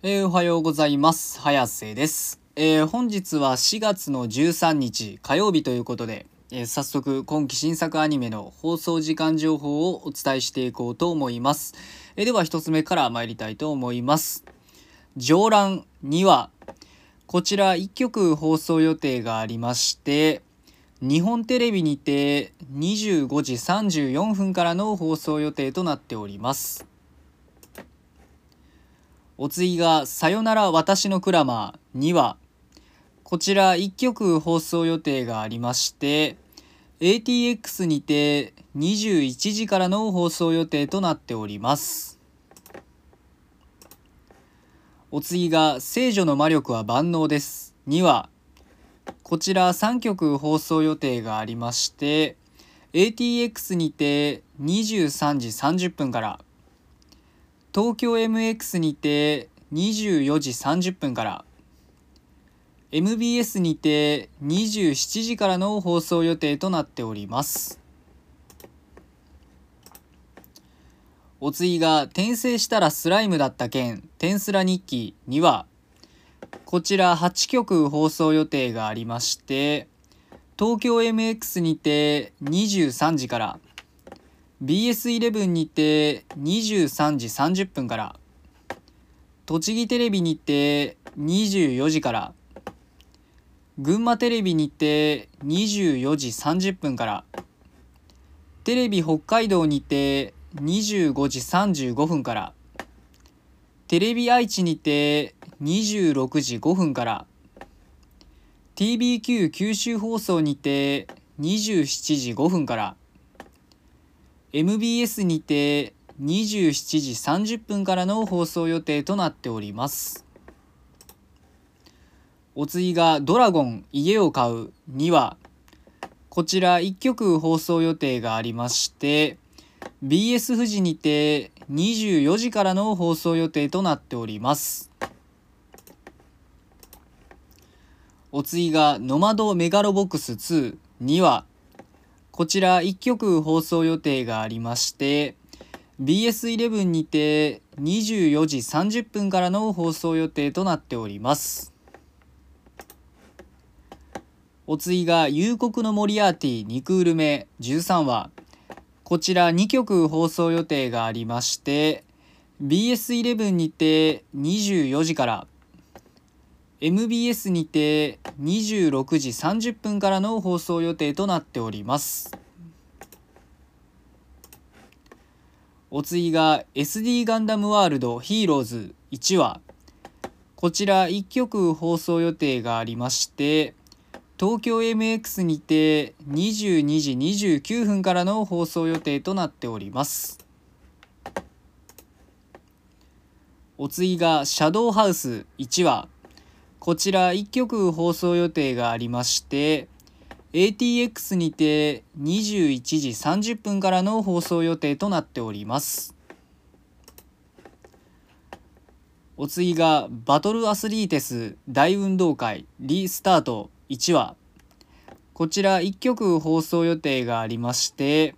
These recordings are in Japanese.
えー、おはようございます。早瀬です、えー、本日は4月の13日火曜日ということで、えー、早速今期新作アニメの放送時間情報をお伝えしていこうと思います、えでは1つ目から参りたいと思います。上覧2話。こちら1曲放送予定がありまして日本テレビにて25時34分からの放送予定となっております。お次が「さよなら私のクラマー」2話こちら1曲放送予定がありまして ATX にて21時からの放送予定となっております。お次が「聖女の魔力は万能です」2話こちら3曲放送予定がありまして ATX にて23時30分から東京 MX にて24時30分から。MBS にて27時からの放送予定となっております。お次が転生したらスライムだった件「転スラ日記」にはこちら8曲放送予定がありまして東京 MX にて23時から。BS11 にて23時30分から。栃木テレビにて24時から。群馬テレビにて24時30分から。テレビ北海道にて25時35分から。テレビ愛知にて26時5分から。TBQ 九州放送にて27時5分から。MBS にて27時30分からの放送予定となっております。お次が「ドラゴン家を買う」2話こちら1曲放送予定がありまして BS 富士にて24時からの放送予定となっております。お次が「ノマドメガロボックス2」2話こちら1曲放送予定がありまして BS11 にて24時30分からの放送予定となっております。お次が「夕刻のモリアーティ2クール目13話」こちら2曲放送予定がありまして BS11 にて24時から。MBS にて26時30分からの放送予定となっております。お次が SD ガンダムワールドヒーローズ1話。こちら1曲放送予定がありまして東京 MX にて22時29分からの放送予定となっております。お次がシャドウハウス1話。こちら1曲放送予定がありまして ATX にて21時30分からの放送予定となっておりますお次がバトルアスリーテス大運動会リスタート1話こちら1曲放送予定がありまして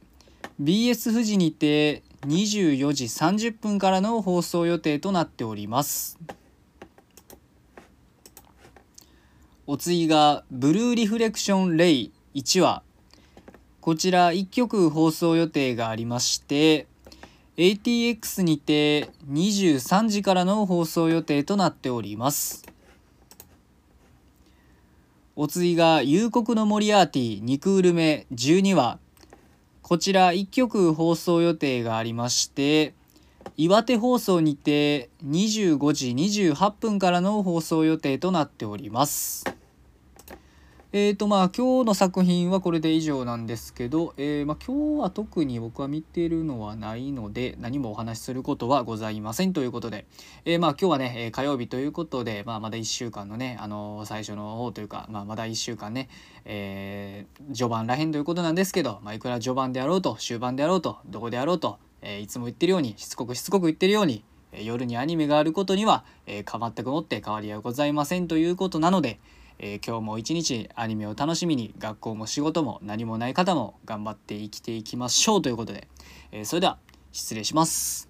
BS 富士にて24時30分からの放送予定となっております。お次がブルーリフレクションレイ1話こちら1曲放送予定がありまして ATX にて23時からの放送予定となっております。お次が「夕刻のモリアーティ2クール目12話」こちら1曲放送予定がありまして岩手放送にて25時28分からの放送予定となっております。えーとまあ今日の作品はこれで以上なんですけど、えー、まあ、今日は特に僕は見てるのはないので何もお話しすることはございませんということで、えー、まあ今日はね火曜日ということで、まあ、まだ1週間のね、あの最初の方というか、まあ、まだ1週間ね、え、序盤らへんということなんですけど、まあ、いくら序盤であろうと終盤であろうとどこであろうと、えいつも言ってるようにしつこくしつこく言ってるように夜にアニメがあることには、えー、全くもって変わりはございませんということなので、えー、今日も一日アニメを楽しみに学校も仕事も何もない方も頑張って生きていきましょうということで、えー、それでは失礼します。